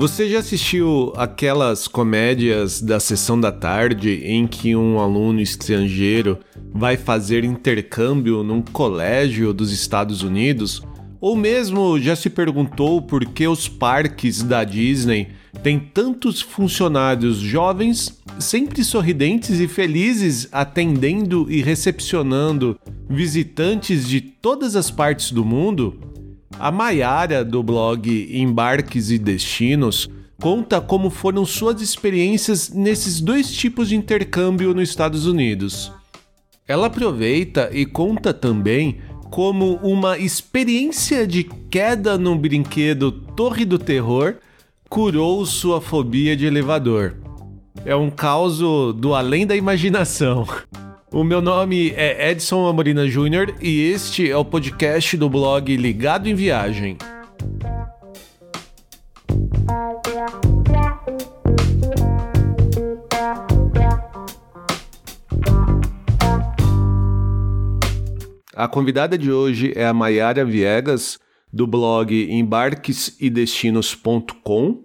Você já assistiu aquelas comédias da sessão da tarde em que um aluno estrangeiro vai fazer intercâmbio num colégio dos Estados Unidos? Ou mesmo já se perguntou por que os parques da Disney têm tantos funcionários jovens, sempre sorridentes e felizes, atendendo e recepcionando visitantes de todas as partes do mundo? A Maiara, do blog Embarques e Destinos, conta como foram suas experiências nesses dois tipos de intercâmbio nos Estados Unidos. Ela aproveita e conta também como uma experiência de queda num brinquedo Torre do Terror curou sua fobia de elevador. É um caos do além da imaginação. O meu nome é Edson Amorina Júnior e este é o podcast do blog Ligado em Viagem. A convidada de hoje é a Maiara Viegas, do blog embarquesedestinos.com.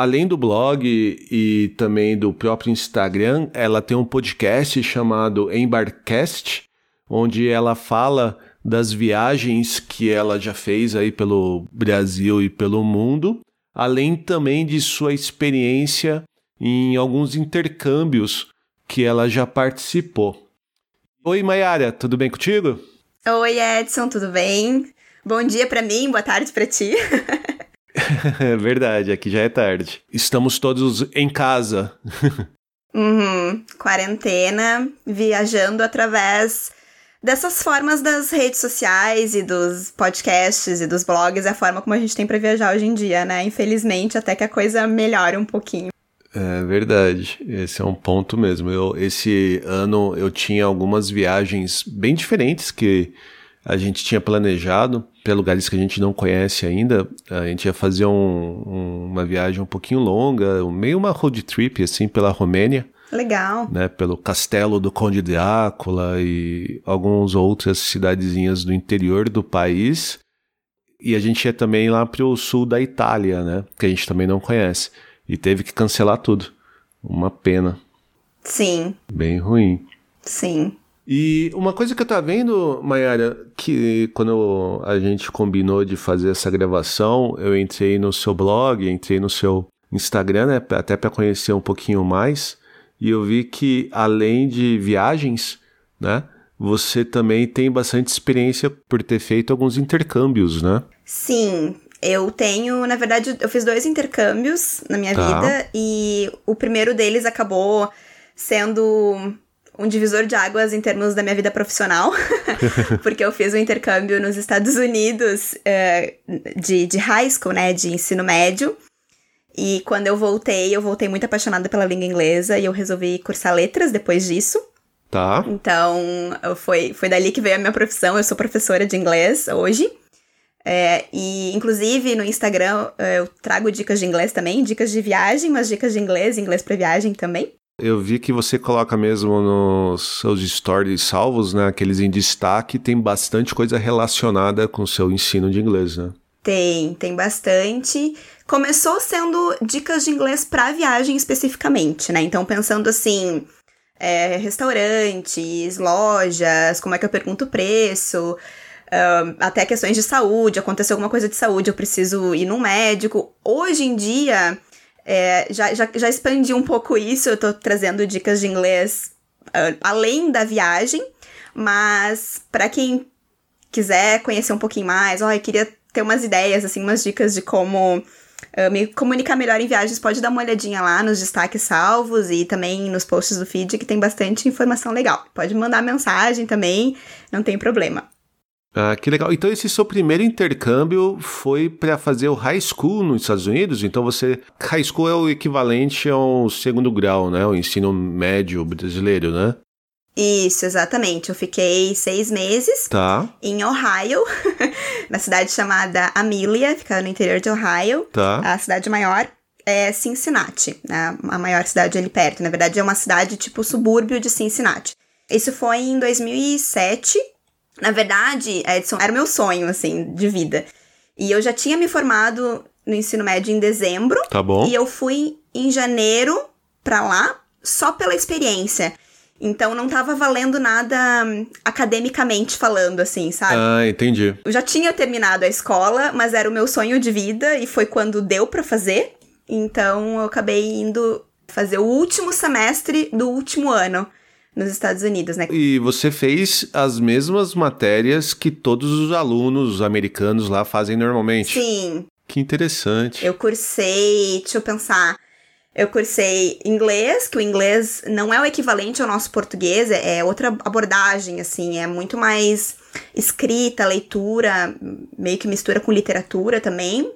Além do blog e também do próprio Instagram, ela tem um podcast chamado Embarcast, onde ela fala das viagens que ela já fez aí pelo Brasil e pelo mundo, além também de sua experiência em alguns intercâmbios que ela já participou. Oi, Mayara, tudo bem contigo? Oi, Edson, tudo bem? Bom dia para mim, boa tarde para ti. é verdade, aqui já é tarde. Estamos todos em casa. uhum, quarentena, viajando através dessas formas das redes sociais e dos podcasts e dos blogs, é a forma como a gente tem para viajar hoje em dia, né? Infelizmente, até que a coisa melhore um pouquinho. É verdade, esse é um ponto mesmo. Eu, esse ano eu tinha algumas viagens bem diferentes que a gente tinha planejado para lugares que a gente não conhece ainda. A gente ia fazer um, um, uma viagem um pouquinho longa, meio uma road trip assim pela Romênia. Legal. Né, pelo castelo do Conde Drácula e algumas outras cidadezinhas do interior do país. E a gente ia também lá para o sul da Itália, né, que a gente também não conhece e teve que cancelar tudo. Uma pena. Sim. Bem ruim. Sim. E uma coisa que eu tava vendo, Mayara, que quando a gente combinou de fazer essa gravação, eu entrei no seu blog, entrei no seu Instagram, né, até para conhecer um pouquinho mais, e eu vi que além de viagens, né, você também tem bastante experiência por ter feito alguns intercâmbios, né? Sim, eu tenho, na verdade, eu fiz dois intercâmbios na minha tá. vida e o primeiro deles acabou sendo um divisor de águas em termos da minha vida profissional, porque eu fiz um intercâmbio nos Estados Unidos uh, de, de high school, né, de ensino médio. E quando eu voltei, eu voltei muito apaixonada pela língua inglesa e eu resolvi cursar letras depois disso. Tá. Então, foi, foi dali que veio a minha profissão. Eu sou professora de inglês hoje. É, e, inclusive, no Instagram é, eu trago dicas de inglês também, dicas de viagem, mas dicas de inglês, inglês para viagem também. Eu vi que você coloca mesmo nos seus stories salvos, né? Aqueles em destaque, tem bastante coisa relacionada com o seu ensino de inglês, né? Tem, tem bastante. Começou sendo dicas de inglês para viagem especificamente, né? Então, pensando assim, é, restaurantes, lojas, como é que eu pergunto o preço, até questões de saúde, aconteceu alguma coisa de saúde, eu preciso ir num médico. Hoje em dia, é, já, já, já expandi um pouco isso, eu tô trazendo dicas de inglês uh, além da viagem, mas para quem quiser conhecer um pouquinho mais, ó, eu queria ter umas ideias, assim, umas dicas de como uh, me comunicar melhor em viagens, pode dar uma olhadinha lá nos destaques salvos e também nos posts do feed, que tem bastante informação legal. Pode mandar mensagem também, não tem problema. Ah, que legal. Então esse seu primeiro intercâmbio foi para fazer o high school nos Estados Unidos? Então você high school é o equivalente ao segundo grau, né? O ensino médio brasileiro, né? Isso, exatamente. Eu fiquei seis meses tá. em Ohio, na cidade chamada Amelia, fica no interior de Ohio. Tá. A cidade maior é Cincinnati, né? a maior cidade ali perto. Na verdade, é uma cidade tipo subúrbio de Cincinnati. Isso foi em 2007 na verdade, Edson, era meu sonho, assim, de vida. E eu já tinha me formado no ensino médio em dezembro. Tá bom. E eu fui em janeiro pra lá, só pela experiência. Então não tava valendo nada hum, academicamente falando, assim, sabe? Ah, entendi. Eu já tinha terminado a escola, mas era o meu sonho de vida e foi quando deu pra fazer. Então eu acabei indo fazer o último semestre do último ano nos Estados Unidos, né? E você fez as mesmas matérias que todos os alunos americanos lá fazem normalmente. Sim, Que interessante. eu cursei, deixa eu pensar. Eu cursei inglês, que o inglês não é o equivalente ao nosso português, é é outra abordagem, assim, é muito mais escrita, leitura, meio que mistura com literatura também.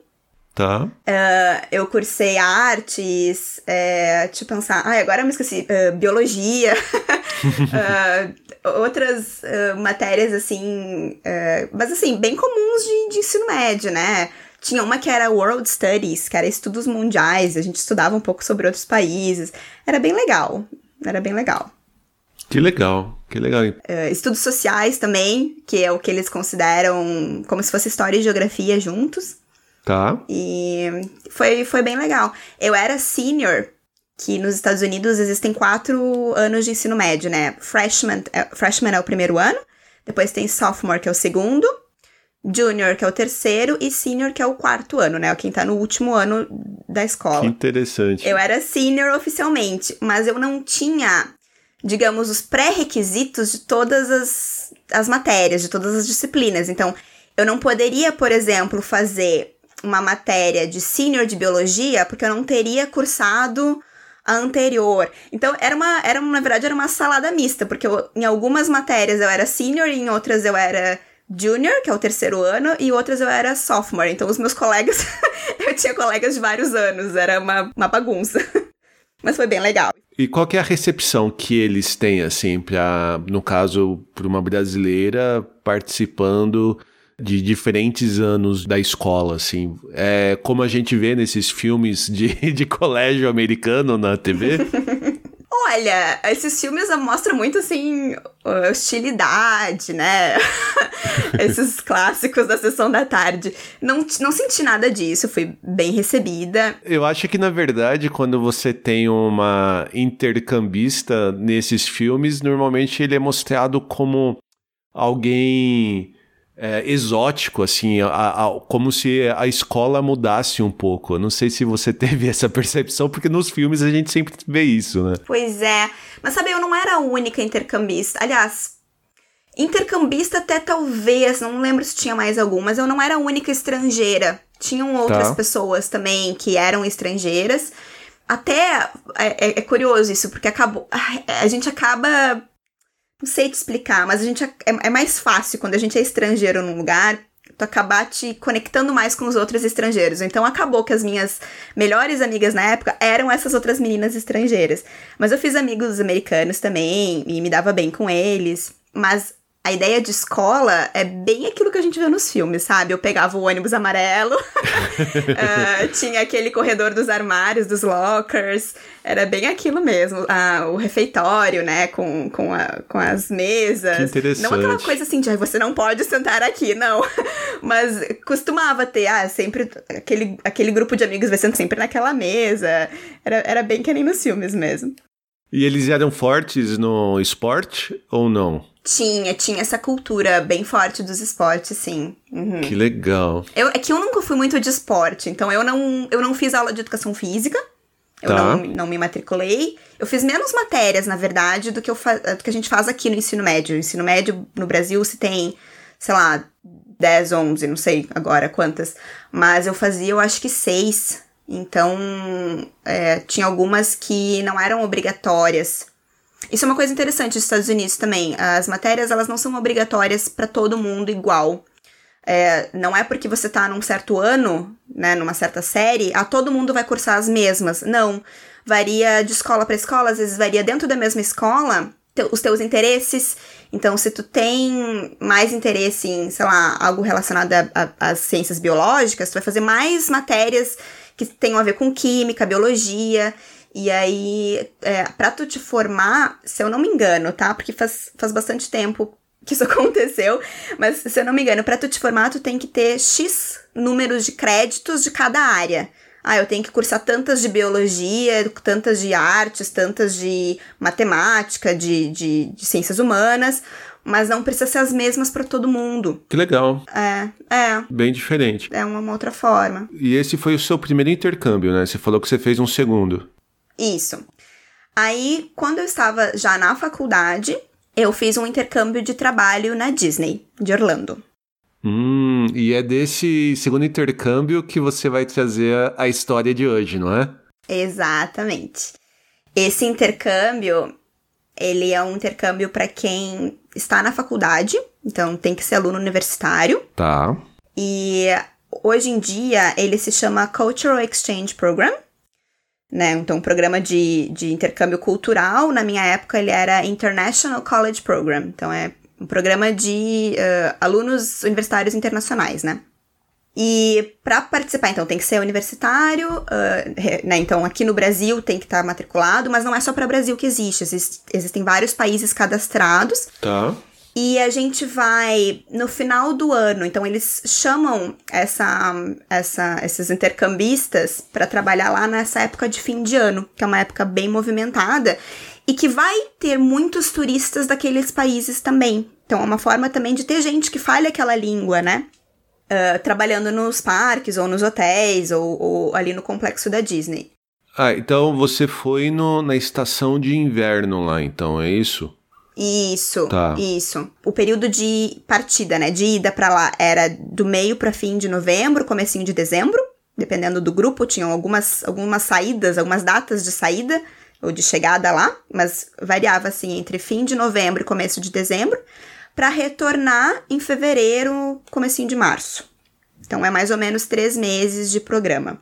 Tá. Ah, eu cursei artes, é, deixa eu pensar, ai, agora eu me esqueci, ah, biologia, Ah, outras matérias, assim, mas assim, bem comuns de, de ensino médio, né? Tinha uma que era World Studies, que era estudos mundiais, a gente estudava um pouco sobre outros países, era bem legal, era bem legal. Que legal. Que legal. Ah, estudos sociais também, que é o que eles consideram como se fosse história e geografia juntos. Tá. E foi, foi bem legal. Eu era senior, que nos Estados Unidos existem quatro anos de ensino médio, né? Freshman é, freshman é o primeiro ano, depois tem sophomore, que é o segundo, junior, que é o terceiro, e senior, que é o quarto ano, né? Quem tá no último ano da Que escola. interessante. Eu era senior oficialmente, mas eu não tinha, digamos, os pré-requisitos de todas as, as matérias, de todas as disciplinas. Então, eu não poderia, por exemplo, fazer uma matéria de senior de biologia, porque eu não teria cursado a anterior. Então, era uma, era, na verdade, era uma salada mista, porque eu, em algumas matérias eu era senior, e em outras eu era junior, que é o terceiro ano, e outras eu era sophomore. Então, os meus colegas, eu tinha colegas de vários anos, era uma, uma bagunça. Mas foi bem legal. E qual é a recepção que eles têm, assim, para, no caso, para uma brasileira participando de diferentes anos da escola, assim? É como a gente vê nesses filmes de, de colégio americano na TV? Olha, esses filmes mostram muito, assim, hostilidade, né? esses clássicos da sessão da tarde. Não, não senti nada disso, fui bem recebida. Eu acho que, na verdade, quando você tem uma intercambista nesses filmes, normalmente ele é mostrado como alguém é, exótico, assim, a- a- como se a escola mudasse um pouco. Eu não sei se você teve essa percepção, porque nos filmes a gente sempre vê isso, né? Pois é. Mas sabe, eu não era a única intercambista. Aliás, intercambista até talvez, não lembro se tinha mais algum, mas eu não era a única estrangeira. Tinham outras Tá. pessoas também que eram estrangeiras. Até é, é- é curioso isso, porque acabou. A gente acaba. Não sei te explicar, mas a gente ac- é, é mais fácil quando a gente é estrangeiro num lugar. Tu acabar te conectando mais com os outros estrangeiros. Então acabou que as minhas melhores amigas na época eram essas outras meninas estrangeiras. Mas eu fiz amigos americanos também e me dava bem com eles. Mas a ideia de escola é bem aquilo que a gente vê nos filmes, sabe? Eu pegava o ônibus amarelo, ah, tinha aquele corredor dos armários, dos lockers, era bem aquilo mesmo. Ah, o refeitório, né? Com, com, a- com as mesas. Que interessante. Não aquela coisa assim de "Ai, você não pode sentar aqui, não. Mas costumava ter, ah, sempre aquele, aquele grupo de amigos vai sendo sempre naquela mesa. Era, era bem que nem nos filmes mesmo. E eles eram fortes no esporte ou não? Tinha, tinha essa cultura bem forte dos esportes, sim. Uhum. Que legal. Eu, é que eu nunca fui muito de esporte, então eu não, eu não fiz aula de educação física. Eu Tá. não, não me matriculei. Eu fiz menos matérias, na verdade, do que, eu do que a gente faz aqui no ensino médio. O ensino médio no Brasil se tem, sei lá, 10, 11, não sei agora quantas. Mas eu fazia, eu acho que seis. Então, é, tinha algumas que não eram obrigatórias. Isso é uma coisa interessante dos Estados Unidos também. As matérias, elas não são obrigatórias para todo mundo igual. É, não é porque você tá num certo ano, né, numa certa série, a todo mundo vai cursar as mesmas. Não. Varia de escola para escola, às vezes varia dentro da mesma escola te- os teus interesses. Então, se tu tem mais interesse em, sei lá, algo relacionado às ciências biológicas, tu vai fazer mais matérias que tenham a ver com química, biologia. E aí, é, pra tu te formar, se eu não me engano, tá? Porque faz, faz bastante tempo que isso aconteceu, mas se eu não me engano, para tu te formar, tu tem que ter X números de créditos de cada área. Ah, eu tenho que cursar tantas de biologia, tantas de artes, tantas de matemática, de, de, de ciências humanas, mas não precisa ser as mesmas para todo mundo. Que legal. É, é. Bem diferente. É uma, uma outra forma. E esse foi o seu primeiro intercâmbio, né? Você falou que você fez um segundo. Isso. Aí, quando eu estava já na faculdade, eu fiz um intercâmbio de trabalho na Disney, de Orlando. Hum, e é desse segundo intercâmbio que você vai trazer a história de hoje, não é? Exatamente. Esse intercâmbio, ele é um intercâmbio para quem está na faculdade, então tem que ser aluno universitário. Tá. E hoje em dia ele se chama Cultural Exchange Program né? Então, um programa de, de intercâmbio cultural, na minha época, ele era International College Program. Então, é um programa de uh, alunos universitários internacionais, né? E para participar, então, tem que ser universitário, uh, né? Então, aqui no Brasil tem que estar tá matriculado, mas não é só para Brasil que existe. Exist, existem vários países cadastrados. Tá. E a gente vai no final do ano, então eles chamam essa, essa, esses intercambistas para trabalhar lá nessa época de fim de ano, que é uma época bem movimentada e que vai ter muitos turistas daqueles países também. Então é uma forma também de ter gente que fale aquela língua, né? Uh, trabalhando nos parques ou nos hotéis ou, ou, ali no complexo da Disney. Ah, então você foi no, na estação de inverno lá, então, é isso? Isso, tá. isso. O período de partida, né, de ida para lá era do meio para fim de novembro, comecinho de dezembro, dependendo do grupo, tinham algumas algumas saídas, algumas datas de saída ou de chegada lá, mas variava assim entre fim de novembro e começo de dezembro, para retornar em fevereiro, comecinho de março. Então é mais ou menos três meses de programa.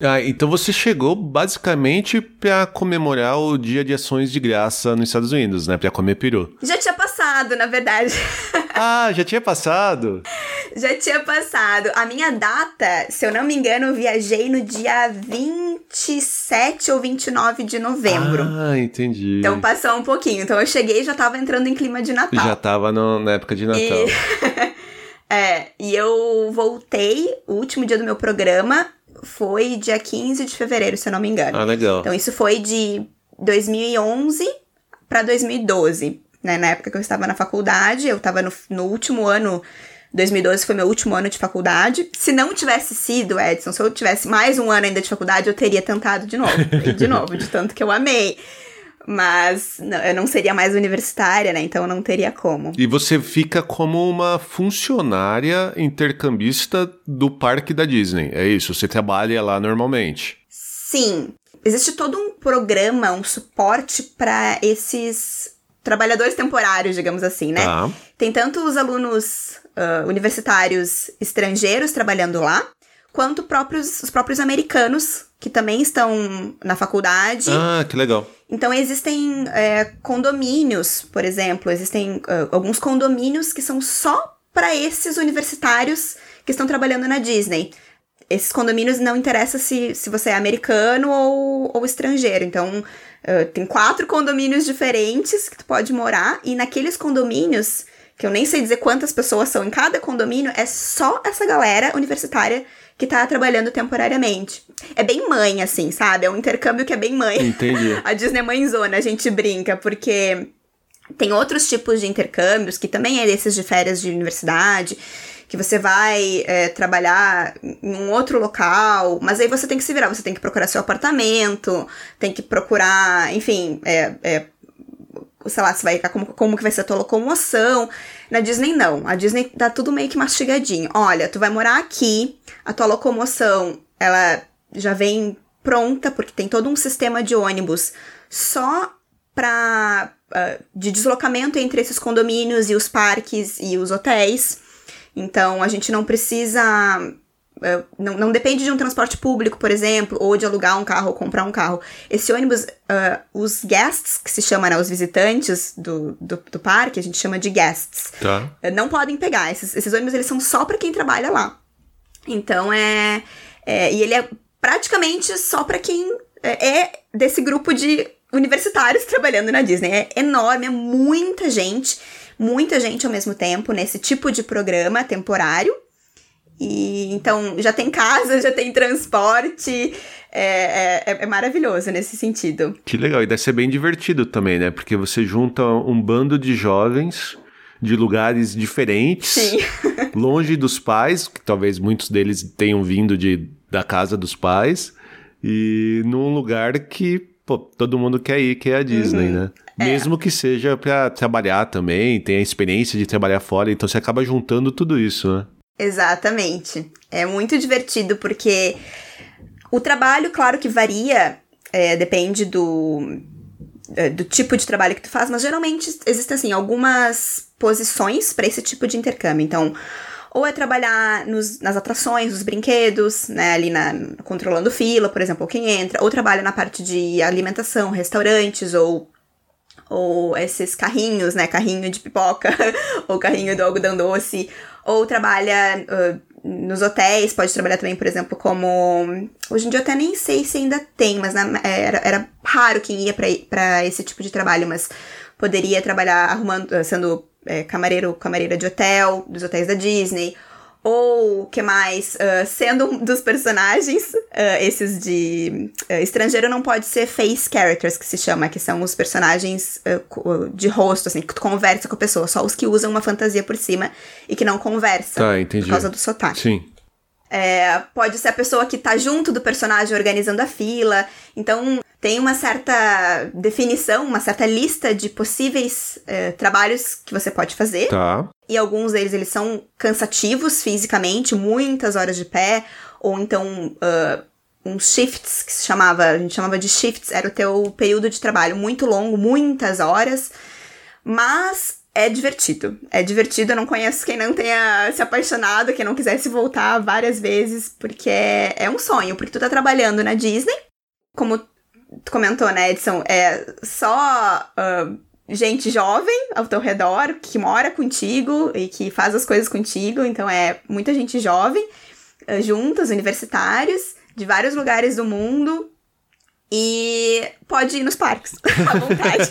Ah, então você chegou basicamente para comemorar o Dia de Ações de Graça nos Estados Unidos, né? Para comer peru. Já tinha passado, na verdade. Ah, já tinha passado? já tinha passado. A minha data, se eu não me engano, eu viajei no dia 27 ou 29 de novembro. Ah, entendi. Então passou um pouquinho. Então eu cheguei e já tava entrando em clima de Natal. Já tava no, na época de Natal. E... é, e eu voltei, o último dia do meu programa, foi dia 15 de fevereiro, se eu não me engano. Ah, legal. Então isso foi de 2011 para 2012, né? Na época que eu estava na faculdade, eu estava no, no último ano 2012 foi meu último ano de faculdade. Se não tivesse sido, Edson, se eu tivesse mais um ano ainda de faculdade, eu teria tentado de novo. de novo, de tanto que eu amei mas não, eu não seria mais universitária, né? Então não teria como. E você fica como uma funcionária intercambista do parque da Disney, é isso? Você trabalha lá normalmente? Sim. Existe todo um programa, um suporte para esses trabalhadores temporários, digamos assim, né? Tá. Tem tanto os alunos uh, universitários estrangeiros trabalhando lá, quanto próprios, os próprios americanos que também estão na faculdade. Ah, que legal. Então existem é, condomínios, por exemplo, existem uh, alguns condomínios que são só para esses universitários que estão trabalhando na Disney. Esses condomínios não interessa se, se você é americano ou, ou estrangeiro. Então, uh, tem quatro condomínios diferentes que tu pode morar, e naqueles condomínios, que eu nem sei dizer quantas pessoas são em cada condomínio, é só essa galera universitária que tá trabalhando temporariamente. É bem mãe, assim, sabe? É um intercâmbio que é bem mãe. Entendi. a Disney é mãezona, a gente brinca, porque tem outros tipos de intercâmbios, que também é desses de férias de universidade, que você vai é, trabalhar em um outro local, mas aí você tem que se virar, você tem que procurar seu apartamento, tem que procurar, enfim, é, é sei lá, se vai como, como que vai ser a tua locomoção. Na Disney, não. A Disney dá tudo meio que mastigadinho. Olha, tu vai morar aqui, a tua locomoção, ela já vem pronta, porque tem todo um sistema de ônibus só pra, uh, de deslocamento entre esses condomínios e os parques e os hotéis. Então, a gente não precisa não, não, depende de um transporte público, por exemplo, ou de alugar um carro ou comprar um carro. Esse ônibus, uh, os guests, que se chama, né, os visitantes do, do, do, parque, a gente chama de guests, tá. uh, não podem pegar. Esses, esses ônibus, eles são só para quem trabalha lá. Então, é, é, E ele é praticamente só para quem é, é desse grupo de universitários trabalhando na Disney. É enorme, é muita gente muita gente ao mesmo tempo nesse tipo de programa temporário. E então já tem casa, já tem transporte, é, é, é, maravilhoso nesse sentido. Que legal, e deve ser bem divertido também, né? Porque você junta um bando de jovens de lugares diferentes, Sim. longe dos pais, que talvez muitos deles tenham vindo de, da casa dos pais, e num lugar que pô, todo mundo quer ir, que é a Disney, uhum. né? É. Mesmo que seja para trabalhar também, tem a experiência de trabalhar fora, então você acaba juntando tudo isso, né? Exatamente. É muito divertido porque o trabalho, claro que varia, é, depende do, é, do tipo de trabalho que tu faz, mas geralmente existem assim algumas posições para esse tipo de intercâmbio. Então, ou é trabalhar nos, nas atrações, nos brinquedos, né, ali na, controlando fila, por exemplo, quem entra, ou trabalha na parte de alimentação, restaurantes, ou ou esses carrinhos, né, carrinho de pipoca, ou carrinho do algodão doce, ou trabalha uh, nos hotéis, pode trabalhar também, por exemplo, como. Hoje em dia eu até nem sei se ainda tem, mas na, era, era raro quem ia para esse tipo de trabalho, mas poderia trabalhar arrumando, sendo é, camareiro, camareira de hotel, dos hotéis da Disney, ou que mais? Uh, sendo um dos personagens, uh, esses de uh, estrangeiro não pode ser face characters, que se chama, que são os personagens de rosto, assim, que tu conversa com a pessoa, só os que usam uma fantasia por cima e que não conversam. Tá, entendi. Por causa do sotaque. Sim. É, pode ser a pessoa que tá junto do personagem organizando a fila. Então, tem uma certa definição, uma certa lista de possíveis é, trabalhos que você pode fazer. Tá. E alguns deles, eles são cansativos fisicamente, muitas horas de pé, ou então... Uh, uns shifts, que se chamava, a gente chamava de shifts, era o teu período de trabalho muito longo, muitas horas, mas é divertido. É divertido, eu não conheço quem não tenha se apaixonado, quem não quisesse voltar várias vezes, porque é, é um sonho, porque tu tá trabalhando na Disney, como tu comentou, né, Edson, é só uh, gente jovem ao teu redor, que mora contigo e que faz as coisas contigo, então é muita gente jovem, uh, juntos, universitários, de vários lugares do mundo, e pode ir nos parques, à vontade.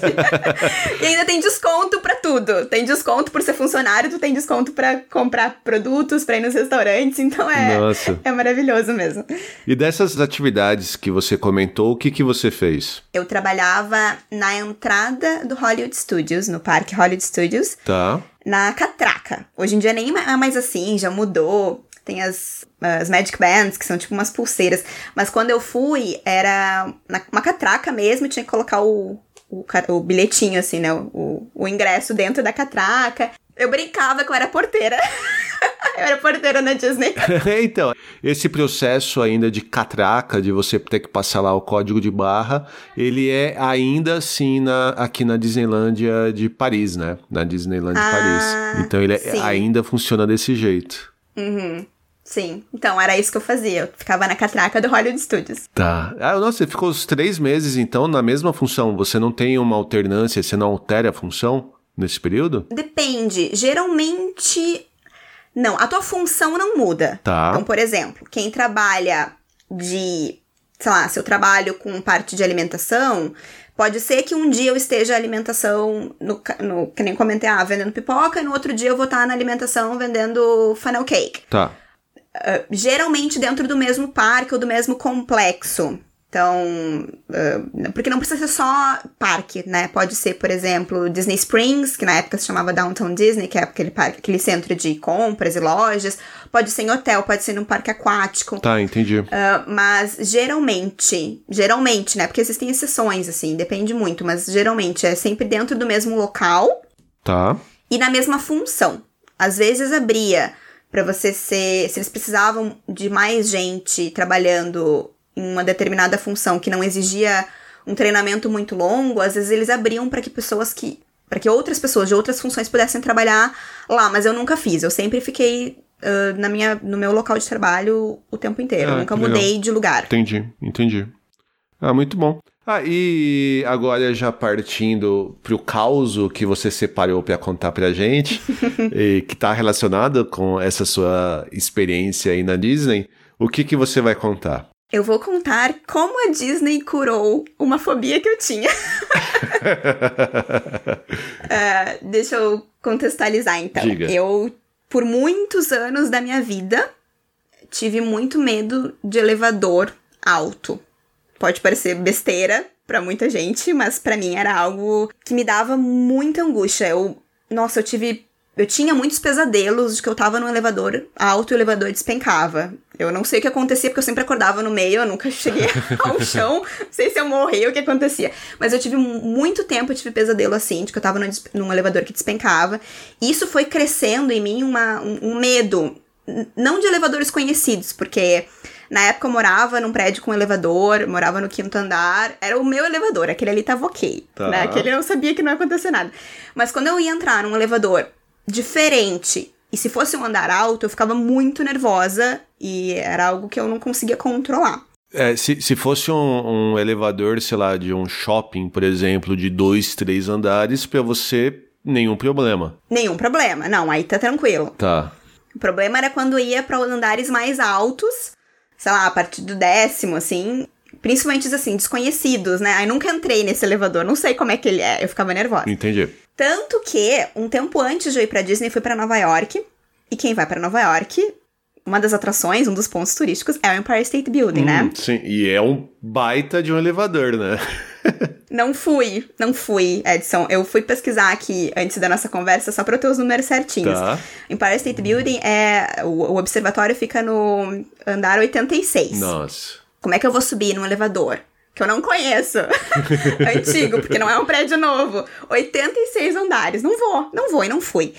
e ainda tem desconto para tudo. Tem desconto por ser funcionário, tu tem desconto para comprar produtos, para ir nos restaurantes. Então é, Nossa. é maravilhoso mesmo. E dessas atividades que você comentou, o que, que você fez? Eu trabalhava na entrada do Hollywood Studios, no parque Hollywood Studios. Tá. Na catraca. Hoje em dia nem é mais assim, já mudou. Tem as, as Magic Bands, que são tipo umas pulseiras. Mas quando eu fui, era uma catraca mesmo, tinha que colocar o, o, o bilhetinho, assim, né? O, o ingresso dentro da catraca. Eu brincava que eu era porteira. eu era porteira na Disney. então, esse processo ainda de catraca, de você ter que passar lá o código de barra, ele é ainda assim na, aqui na Disneylândia de Paris, né? Na Disneyland ah, de Paris. Então ele é, ainda funciona desse jeito. Uhum. Sim, então era isso que eu fazia. Eu ficava na catraca do Hollywood Studios. Tá. Ah, nossa, você ficou os três meses então na mesma função. Você não tem uma alternância, você não altera a função nesse período? Depende. Geralmente. Não, a tua função não muda. Tá. Então, por exemplo, quem trabalha de. Sei lá, se eu trabalho com parte de alimentação, Pode ser que um dia eu esteja alimentação, no, no, que nem comentei, ah, vendendo pipoca, e no outro dia eu vou estar na alimentação vendendo funnel cake. Tá. Uh, geralmente dentro do mesmo parque ou do mesmo complexo. Então, uh, porque não precisa ser só parque, né? Pode ser, por exemplo, Disney Springs, que na época se chamava Downtown Disney, que é aquele, parque, aquele centro de compras e lojas. Pode ser em hotel, pode ser num parque aquático. Tá, entendi. Uh, mas geralmente, geralmente, né? Porque existem exceções, assim, depende muito, mas geralmente é sempre dentro do mesmo local. Tá. E na mesma função. Às vezes abria para você ser. Se eles precisavam de mais gente trabalhando em uma determinada função que não exigia um treinamento muito longo, às vezes eles abriam para que pessoas que. para que outras pessoas de outras funções pudessem trabalhar lá, mas eu nunca fiz. Eu sempre fiquei uh, na minha, no meu local de trabalho o tempo inteiro. Ah, nunca mudei legal. de lugar. Entendi, entendi. Ah, muito bom. Ah, e agora já partindo pro caos que você separou para contar pra gente, e que está relacionado com essa sua experiência aí na Disney, o que que você vai contar? Eu vou contar como a Disney curou uma fobia que eu tinha. uh, deixa eu contextualizar então. Diga. Eu, por muitos anos da minha vida, tive muito medo de elevador alto. Pode parecer besteira para muita gente, mas para mim era algo que me dava muita angústia. Eu, nossa, eu tive eu tinha muitos pesadelos de que eu tava no elevador alto e o elevador despencava. Eu não sei o que acontecia, porque eu sempre acordava no meio, eu nunca cheguei ao chão, não sei se eu morri ou o que acontecia. Mas eu tive muito tempo, eu tive pesadelo assim, de que eu tava no, num elevador que despencava. E isso foi crescendo em mim uma, um, um medo, não de elevadores conhecidos, porque na época eu morava num prédio com elevador, morava no quinto andar. Era o meu elevador, aquele ali tava ok. Tá. Né? Aquele eu sabia que não ia acontecer nada. Mas quando eu ia entrar num elevador diferente. E se fosse um andar alto, eu ficava muito nervosa e era algo que eu não conseguia controlar. É, se, se fosse um, um elevador, sei lá, de um shopping, por exemplo, de dois, três andares, para você, nenhum problema. Nenhum problema. Não, aí tá tranquilo. Tá. O problema era quando ia para andares mais altos, sei lá, a partir do décimo, assim, principalmente assim, desconhecidos, né? Aí nunca entrei nesse elevador, não sei como é que ele é, eu ficava nervosa. Entendi. Tanto que, um tempo antes de eu ir pra Disney, fui para Nova York. E quem vai para Nova York, uma das atrações, um dos pontos turísticos, é o Empire State Building, né? hum, né? Sim, e é um baita de um elevador, né? Não fui, não fui, Edson. Eu fui pesquisar aqui antes da nossa conversa só pra eu ter os números certinhos. Tá. Empire State Building é. O, o observatório fica no andar 86. Nossa. Como é que eu vou subir num elevador? que eu não conheço. Antigo, porque não é um prédio novo. 86 andares. Não vou, não vou e não fui.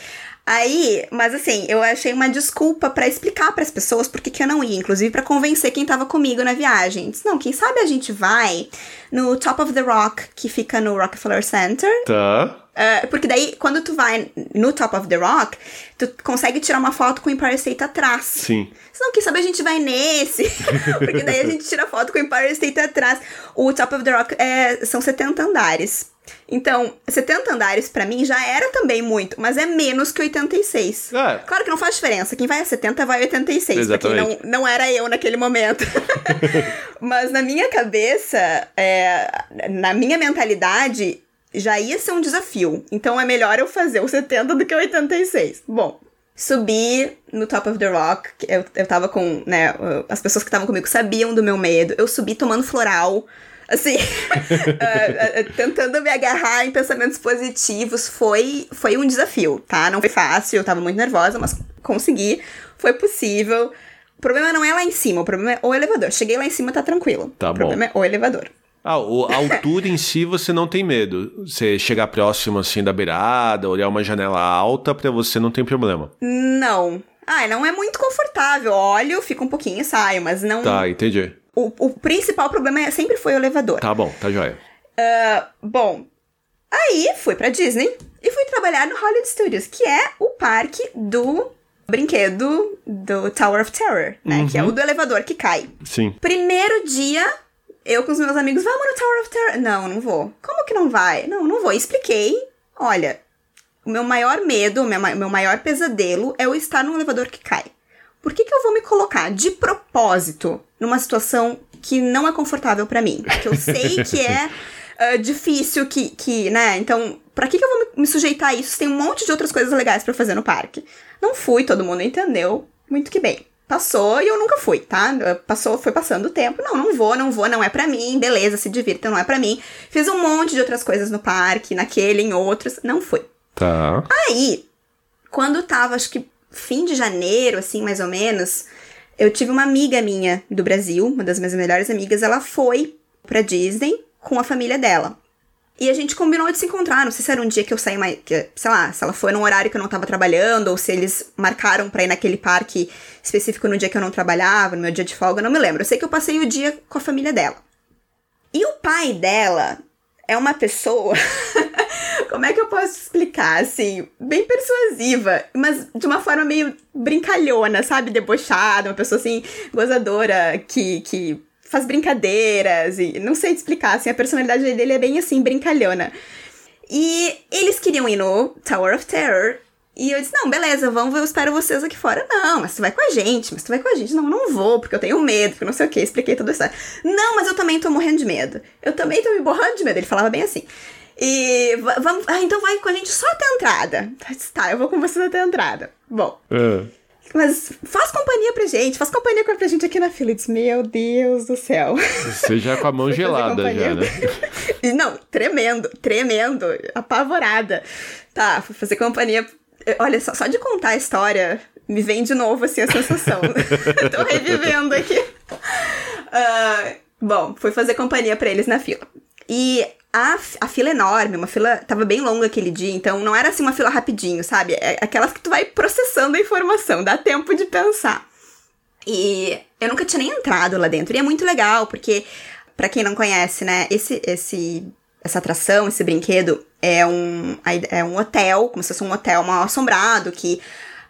Aí, mas assim, eu achei uma desculpa para explicar para as pessoas por que eu não ia, inclusive para convencer quem tava comigo na viagem. Disse, não, quem sabe a gente vai no Top of the Rock, que fica no Rockefeller Center. Tá. Uh, porque daí, quando tu vai no Top of the Rock, tu consegue tirar uma foto com o Empire State atrás. Sim. Se não, quem sabe a gente vai nesse. porque daí a gente tira foto com o Empire State atrás. O Top of the Rock é, são 70 andares. Então, 70 andares para mim já era também muito, mas é menos que 86. É. Claro que não faz diferença. Quem vai a 70 vai a 86, Exatamente. pra quem não, não era eu naquele momento. mas na minha cabeça, é, na minha mentalidade, já ia ser um desafio. Então é melhor eu fazer o 70 do que o 86. Bom, subi no Top of the Rock. Eu, eu tava com, né, as pessoas que estavam comigo sabiam do meu medo. Eu subi tomando floral. Assim, uh, uh, tentando me agarrar em pensamentos positivos. Foi, foi um desafio, tá? Não foi fácil, eu tava muito nervosa, mas consegui. Foi possível. O problema não é lá em cima, o problema é o elevador. Cheguei lá em cima, tá tranquilo. Tá o problema é o elevador. Ah, a altura em si você não tem medo. Você chegar próximo assim da beirada, olhar uma janela alta, para você não tem problema. Não. Ah, não é muito confortável. Olho, fica um pouquinho e saio, mas não. Tá, entendi. O, o principal problema é, sempre foi o elevador. Tá bom, tá joia. Uh, bom, aí fui pra Disney e fui trabalhar no Hollywood Studios, que é o parque do brinquedo do Tower of Terror, né? Uhum. Que é o do elevador que cai. Sim. Primeiro dia, eu com os meus amigos, vamos no Tower of Terror. Não, não vou. Como que não vai? Não, não vou. Expliquei. Olha, o meu maior medo, o meu, meu maior pesadelo é eu estar num elevador que cai. Por que, que eu vou me colocar de propósito numa situação que não é confortável para mim? Que eu sei que é uh, difícil, que, que, né? Então, pra que, que eu vou me, sujeitar a isso? Tem um monte de outras coisas legais para fazer no parque. Não fui, todo mundo entendeu muito que bem. Passou e eu nunca fui, tá? Passou, foi passando o tempo. Não, não vou, não vou, não é para mim. Beleza, se divirta, não é para mim. Fiz um monte de outras coisas no parque, naquele, em outros. Não fui. Tá. Aí, quando tava, acho que fim de janeiro, assim, mais ou menos, eu tive uma amiga minha do Brasil, uma das minhas melhores amigas, ela foi pra Disney com a família dela. E a gente combinou de se encontrar. Não sei se era um dia que eu saí mais. Que, sei lá, se ela foi num horário que eu não tava trabalhando, ou se eles marcaram pra ir naquele parque específico no dia que eu não trabalhava, no meu dia de folga, não me lembro. Eu sei que eu passei o dia com a família dela. E o pai dela é uma pessoa. Como é que eu posso explicar? Assim, bem persuasiva, mas de uma forma meio brincalhona, sabe? Debochada, uma pessoa assim, gozadora, que, que faz brincadeiras e não sei te explicar, assim, a personalidade dele é bem assim, brincalhona. E eles queriam ir no Tower of Terror E eu disse, não, beleza, vamos, eu espero vocês aqui fora. Não, mas tu vai com a gente, mas tu vai com a gente. Não, não vou, porque eu tenho medo, porque não sei o que, expliquei tudo isso. Não, mas eu também tô morrendo de medo. Eu também tô me borrando de medo. Ele falava bem assim. E vamos. Ah, então vai com a gente só até a entrada. Tá, eu vou com vocês até a entrada. Bom. Uh. Mas faz companhia pra gente, faz companhia pra gente aqui na fila. Meu Deus do céu. Você já com a mão gelada, já, né? Não, tremendo, tremendo, apavorada. Tá, fui fazer companhia. Olha, só, só de contar a história, me vem de novo assim a sensação. Tô revivendo aqui. Uh, bom, fui fazer companhia para eles na fila. E a, a fila é enorme, uma fila tava bem longa aquele dia, então não era assim uma fila rapidinho, sabe? É aquelas que tu vai processando a informação, dá tempo de pensar. E eu nunca tinha nem entrado lá dentro. E é muito legal, porque, para quem não conhece, né, esse, esse, essa atração, esse brinquedo, é um, é um hotel, como se fosse um hotel mal assombrado, que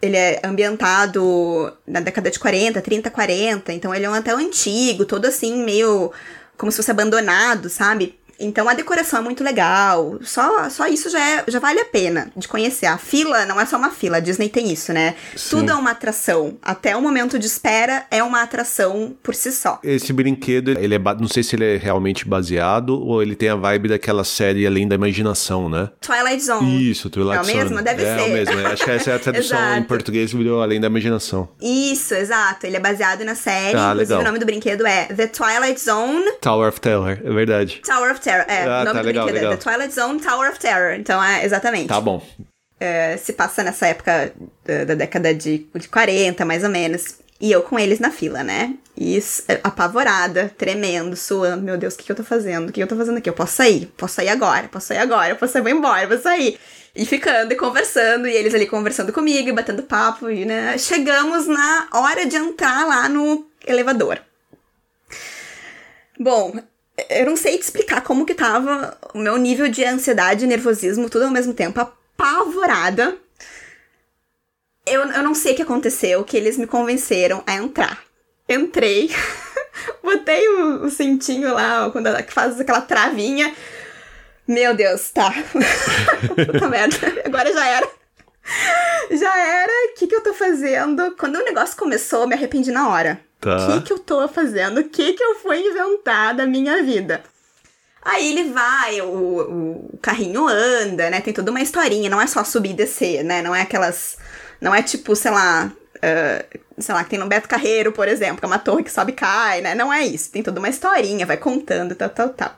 ele é ambientado na década de 40, 30, 40. Então ele é um hotel antigo, todo assim, meio como se fosse abandonado, sabe? Então a decoração é muito legal. Só, só isso já, é, já vale a pena de conhecer. A fila não é só uma fila, a Disney tem isso, né? Sim. Tudo é uma atração. Até o momento de espera é uma atração por si só. Esse brinquedo, ele é não sei se ele é realmente baseado ou ele tem a vibe daquela série Além da Imaginação, né? Twilight Zone. Isso, Twilight Zone. É o mesmo? Deve é, ser. É o mesmo. Acho que essa é a tradução em português virou Além da Imaginação. Isso, exato. Ele é baseado na série. Ah, legal. o nome do brinquedo é The Twilight Zone. Tower of Terror, é verdade. Tower of Terror, é. Ah, nome tá, do legal, é The Twilight Zone Tower of Terror. Então, é exatamente. Tá bom. É, se passa nessa época da, da década de, de 40, mais ou menos. E eu com eles na fila, né? E é, apavorada, tremendo, suando. Meu Deus, o que, que eu tô fazendo? O que eu tô fazendo aqui? Eu posso sair? Posso sair agora? Posso sair agora? Eu posso sair, vou embora, vou sair. E ficando e conversando, e eles ali conversando comigo e batendo papo. E, né? Chegamos na hora de entrar lá no elevador. Bom, eu não sei te explicar como que tava o meu nível de ansiedade e nervosismo, tudo ao mesmo tempo, apavorada. Eu, eu não sei o que aconteceu, que eles me convenceram a entrar. Entrei, botei o, o cintinho lá, quando ela, faz aquela travinha. Meu Deus, tá. Puta merda, agora já era. Já era, o que, que eu tô fazendo? Quando o negócio começou, eu me arrependi na hora. Tá. O que, que eu tô fazendo? O que, que eu fui inventar da minha vida? Aí ele vai, o, o carrinho anda, né? Tem toda uma historinha, não é só subir e descer, né? Não é aquelas. Não é tipo, sei lá. Uh, sei lá, que tem no Beto Carreiro, por exemplo, que é uma torre que sobe e cai, né? Não é isso. Tem toda uma historinha, vai contando, tal, tal, tal.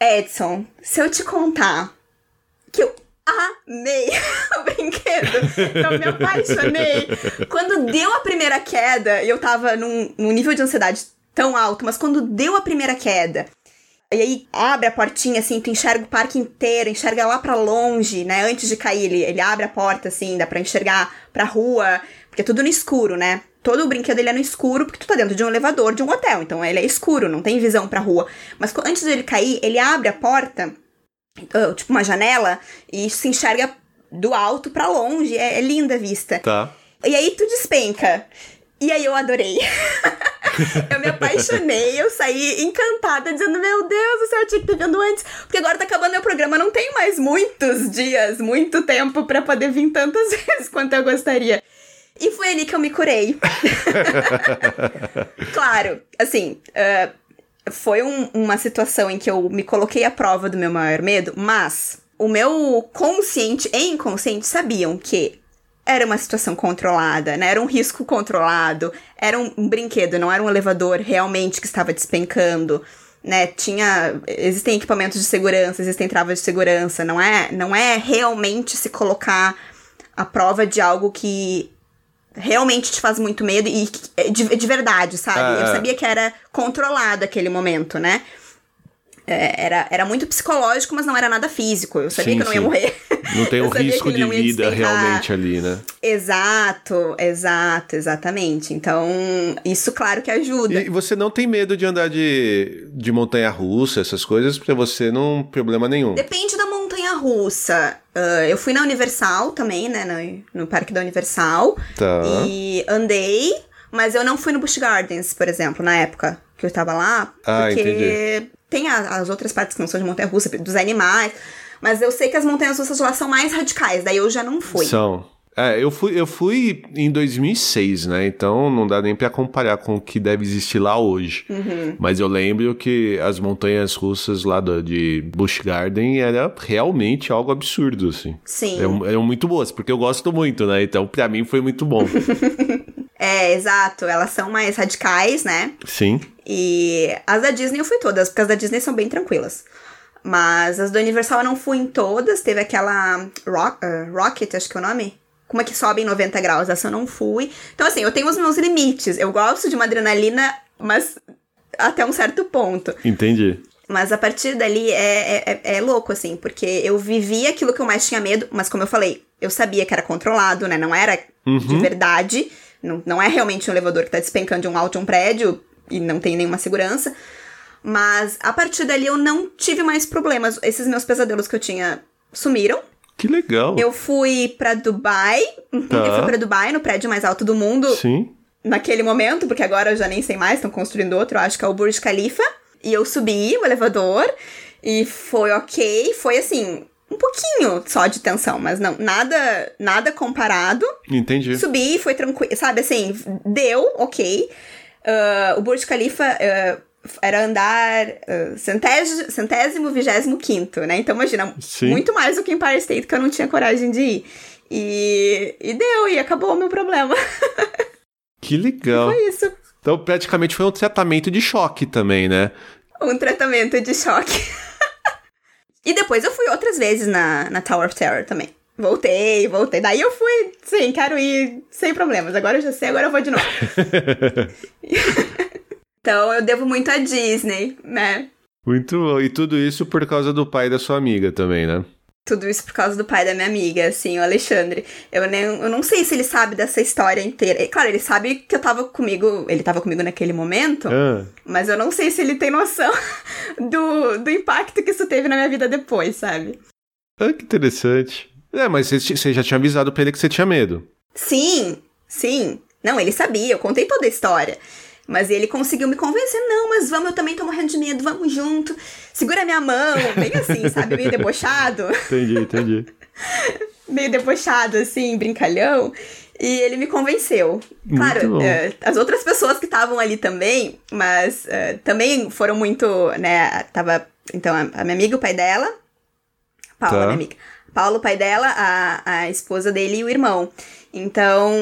Edson, se eu te contar que eu amei o brinquedo. Eu me apaixonei. Quando deu a primeira queda, eu tava num, num nível de ansiedade tão alto, mas quando deu a primeira queda, e aí abre a portinha, assim, tu enxerga o parque inteiro, enxerga lá para longe, né? Antes de cair, ele, ele abre a porta, assim, dá pra enxergar pra rua, porque é tudo no escuro, né? Todo o brinquedo ele é no escuro, porque tu tá dentro de um elevador de um hotel, então ele é escuro, não tem visão pra rua. Mas antes dele cair, ele abre a porta uh, tipo uma janela, e se enxerga do alto para longe. É, é, linda a vista. Tá. E aí tu despenca. E aí eu adorei. eu me apaixonei, eu saí encantada, dizendo, meu Deus do céu, eu tinha que ter vindo antes. Porque agora tá acabando meu programa, não tenho mais muitos dias, muito tempo para poder vir tantas vezes quanto eu gostaria. E foi ali que eu me curei. claro, assim, uh, foi um, uma situação em que eu me coloquei à prova do meu maior medo, mas o meu consciente e inconsciente sabiam que era uma situação controlada, né? Era um risco controlado, era um, brinquedo, não era um elevador realmente que estava despencando, né? Tinha existem equipamentos de segurança, existem travas de segurança, não é, não é realmente se colocar à prova de algo que realmente te faz muito medo e é de, de verdade, sabe? Eu é. sabia que era controlado aquele momento, né? É, era, era muito psicológico, mas não era nada físico. Eu sabia sim, que eu não ia morrer. Não tem um risco de vida realmente ali, né? Exato, exato, exatamente. Então, isso claro que ajuda. E você não tem medo de andar de, de montanha russa, essas coisas, porque você não problema nenhum. Depende da montanha russa. Uh, eu fui na Universal também, né? No, no Parque da Universal. Tá. E andei, mas eu não fui no Busch Gardens, por exemplo, na época que eu tava lá. Ah, porque entendi. tem a, as outras partes que não são de montanha russa, dos animais. Mas eu sei que as montanhas russas lá são mais radicais, daí eu já não fui. São. É, eu fui, eu fui em 2006, né? Então não dá nem pra comparar com o que deve existir lá hoje. Uhum. Mas eu lembro que as montanhas russas lá do, de Busch Garden era realmente algo absurdo, assim. Sim. Eram, eram muito boas, porque eu gosto muito, né? Então pra mim foi muito bom. É, exato. Elas são mais radicais, né? Sim. E as da Disney eu fui todas, porque as da Disney são bem tranquilas. Mas as do Universal eu não fui em todas. Teve aquela Rock, uh, Rocket, acho que é o nome. Como é que sobe em 90 graus? Essa eu não fui. Então, assim, eu tenho os meus limites. Eu gosto de uma adrenalina, mas até um certo ponto. Entendi. Mas a partir dali é, é, é, louco, assim, porque eu vivi aquilo que eu mais tinha medo, mas como eu falei, eu sabia que era controlado, né? Não era uhum. de verdade. Não, não é realmente um elevador que tá despencando de um alto de um prédio e não tem nenhuma segurança. Mas a partir dali eu não tive mais problemas. Esses meus pesadelos que eu tinha sumiram. Que legal. Eu fui para Dubai. Tá. Eu fui para Dubai, no prédio mais alto do mundo. Sim. Naquele momento, porque agora eu já nem sei mais, estão construindo outro, eu acho que é o Burj Khalifa. E eu subi o elevador e foi ok. Foi assim, um pouquinho só de tensão, mas não, nada, nada comparado. Entendi. Subi, foi tranquilo, sabe assim, deu, ok. Uh, o Burj Khalifa uh, era andar uh, centésimo, centésimo, vigésimo quinto, né? Então imagina, Sim. muito mais do que Empire State que eu não tinha coragem de ir. E, e deu, e acabou o meu problema. Que legal. Foi isso. Então praticamente foi um tratamento de choque também, né? Um tratamento de choque. e depois eu fui outras vezes na, na Tower of Terror também. Voltei, voltei. Daí eu fui, sim, quero ir sem problemas. Agora eu já sei, agora eu vou de novo. então eu devo muito à Disney, né? Muito bom. E tudo isso por causa do pai da sua amiga também, né? Tudo isso por causa do pai da minha amiga, assim, o Alexandre. Eu, nem, eu não sei se ele sabe dessa história inteira. Claro, ele sabe que eu tava comigo, ele tava comigo naquele momento, Ah, mas eu não sei se ele tem noção do, do impacto que isso teve na minha vida depois, sabe? ah, que interessante. É, mas você, já tinha avisado pra ele que você tinha medo. Sim, sim. Não, ele sabia, eu contei toda a história. Mas ele conseguiu me convencer, não, mas vamos, eu também tô morrendo de medo, vamos junto. Segura minha mão, bem assim, sabe? Meio debochado. Entendi, entendi. Meio debochado, assim, brincalhão. E ele me convenceu. Claro, eh, as outras pessoas que estavam ali também, mas eh, também foram muito, né? Tava, então, a, minha amiga, o pai dela. Paula, Tá. minha amiga. Paulo, pai dela, a, a esposa dele e o irmão. Então,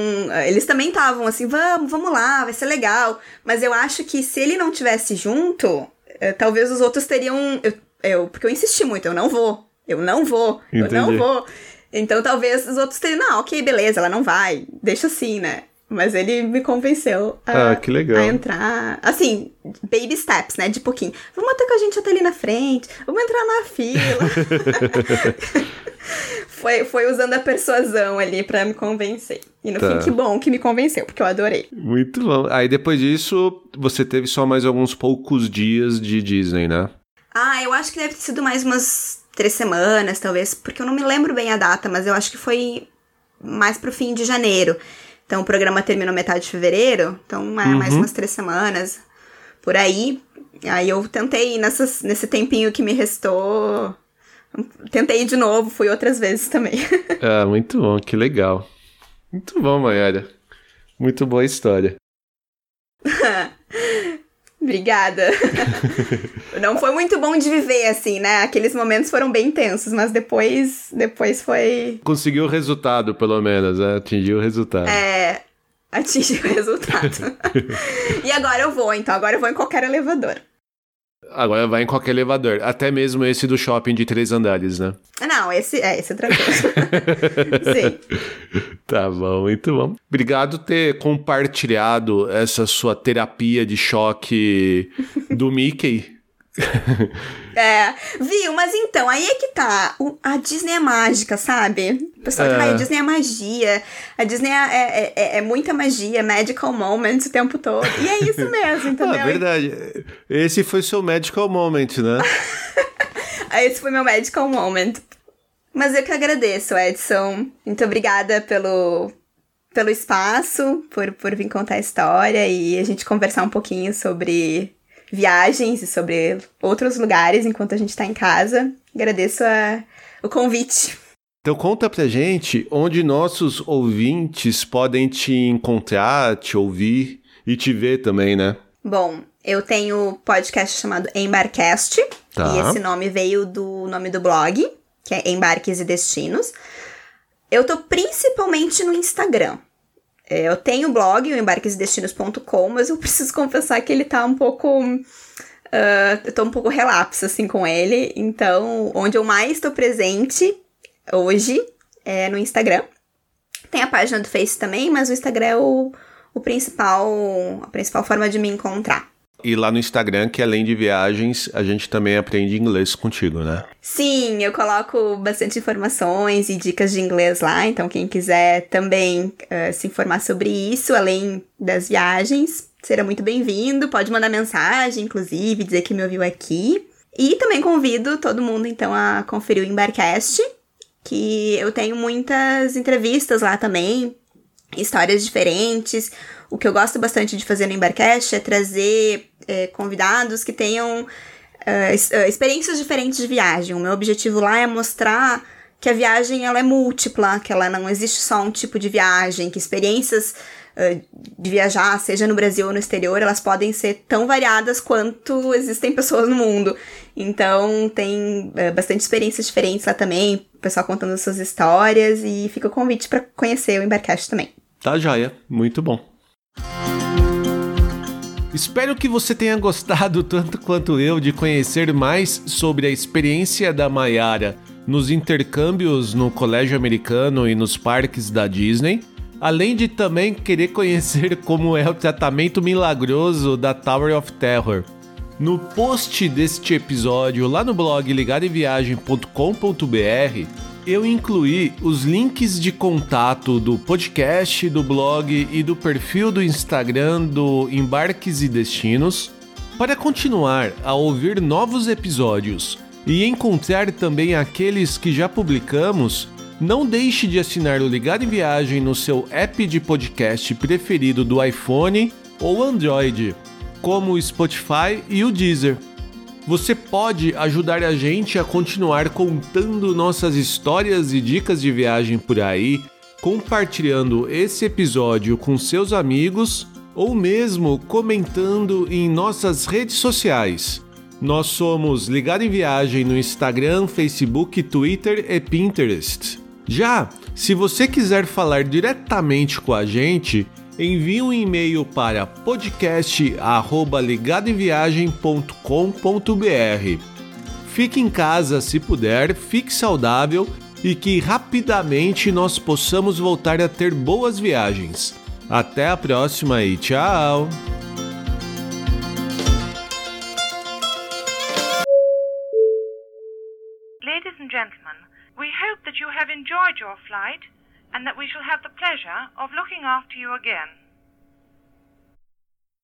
eles também estavam assim, vamos, vamos lá, vai ser legal. Mas eu acho que se ele não tivesse junto, eh, talvez os outros teriam. Eu, eu- porque eu insisti muito, eu não vou, eu não vou, eu não Entendi. vou. Então talvez os outros teriam, não, ok, beleza, ela não vai, deixa assim, né? Mas ele me convenceu a, Ah, que legal. a entrar. Assim, baby steps, né? De pouquinho. Vamos até com a gente até ali na frente, vamos entrar na fila. foi, foi usando a persuasão ali pra me convencer. E no Tá. fim, que bom que me convenceu, porque eu adorei. Muito bom. Aí depois disso, você teve só mais alguns poucos dias de Disney, né? Ah, eu acho que deve ter sido mais umas três semanas, talvez, porque eu não me lembro bem a data, mas eu acho que foi mais pro fim de janeiro. Então o programa terminou metade de fevereiro, então é mais Uhum. umas três semanas por aí. Aí eu tentei, ir nessas, nesse tempinho que me restou, tentei ir de novo, fui outras vezes também. Ah, muito bom, que legal. Muito bom, Mayara. Muito boa história. Obrigada. Não foi muito bom de viver assim, né? Aqueles momentos foram bem tensos, mas depois, depois foi Conseguiu o resultado, pelo menos, né? Atingiu o resultado. É, atingiu o resultado. e agora eu vou, então. Agora eu vou em qualquer elevador. Agora vai em qualquer elevador. Até mesmo esse do shopping de três andares, né? Não, esse é, esse é tranquilo. Sim. Tá bom, muito bom. Obrigado por ter compartilhado essa sua terapia de choque do Mickey. É, viu? Mas então, aí é que tá. O- a Disney é mágica, sabe? O pessoal É. a Disney é magia. A Disney é, é, é- é muita magia, magical moments o tempo todo. E é isso mesmo, entendeu? Ah, verdade. Esse foi seu medical moment, né? Esse foi meu medical moment. Mas eu que agradeço, Edson. Muito obrigada pelo, pelo espaço, por, por vir contar a história e a gente conversar um pouquinho sobre viagens e sobre outros lugares enquanto a gente tá em casa. Agradeço a, o convite. Então conta pra gente onde nossos ouvintes podem te encontrar, te ouvir e te ver também, né? Bom, eu tenho podcast chamado Embarcast, tá. e esse nome veio do nome do blog, que é Embarques e Destinos. Eu tô principalmente no Instagram. É, eu tenho o blog, o embarquesdestinos.com, mas eu preciso confessar que ele tá um pouco. Uh, eu tô um pouco relapso, assim, com ele. Então, onde eu mais tô presente hoje é no Instagram. Tem a página do Face também, mas o Instagram é o, o principal, a principal forma de me encontrar. E lá no Instagram, que além de viagens, a gente também aprende inglês contigo, né? Sim, eu coloco bastante informações e dicas de inglês lá, então quem quiser também uh, se informar sobre isso, além das viagens, será muito bem-vindo. Pode mandar mensagem, inclusive, dizer que me ouviu aqui. E também convido todo mundo, então, a conferir o Embarcast, que eu tenho muitas entrevistas lá também, histórias diferentes. O que eu gosto bastante de fazer no Embarcast é trazer é, convidados que tenham uh, experiências diferentes de viagem. O meu objetivo lá é mostrar que a viagem ela é múltipla, que ela não existe só um tipo de viagem, que experiências uh, de viajar, seja no Brasil ou no exterior, elas podem ser tão variadas quanto existem pessoas no mundo. Então tem uh, bastante experiências diferentes lá também, o pessoal contando suas histórias e fica o convite para conhecer o Embarcast também. Tá joia, muito bom. Espero que você tenha gostado tanto quanto eu de conhecer mais sobre a experiência da Mayara nos intercâmbios no colégio americano e nos parques da Disney, além de também querer conhecer como é o tratamento milagroso da Tower of Terror. No post deste episódio, lá no blog ligadoemviagem.com.br, eu incluí os links de contato do podcast, do blog e do perfil do Instagram do Embarques e Destinos para continuar a ouvir novos episódios e encontrar também aqueles que já publicamos. Não deixe de assinar o Ligado em Viagem no seu app de podcast preferido do iPhone ou Android, como o Spotify e o Deezer. Você pode ajudar a gente a continuar contando nossas histórias e dicas de viagem por aí, compartilhando esse episódio com seus amigos ou mesmo comentando em nossas redes sociais. Nós somos Ligado em Viagem no Instagram, Facebook, Twitter e Pinterest. Já, se você quiser falar diretamente com a gente, envie um e-mail para podcast@ligadoemviagem.com.br. Fique em casa se puder, fique saudável e que rapidamente nós possamos voltar a ter boas viagens. Até a próxima e tchau! Ladies and gentlemen, we hope that you have enjoyed your flight. And that we shall have the pleasure of looking after you again.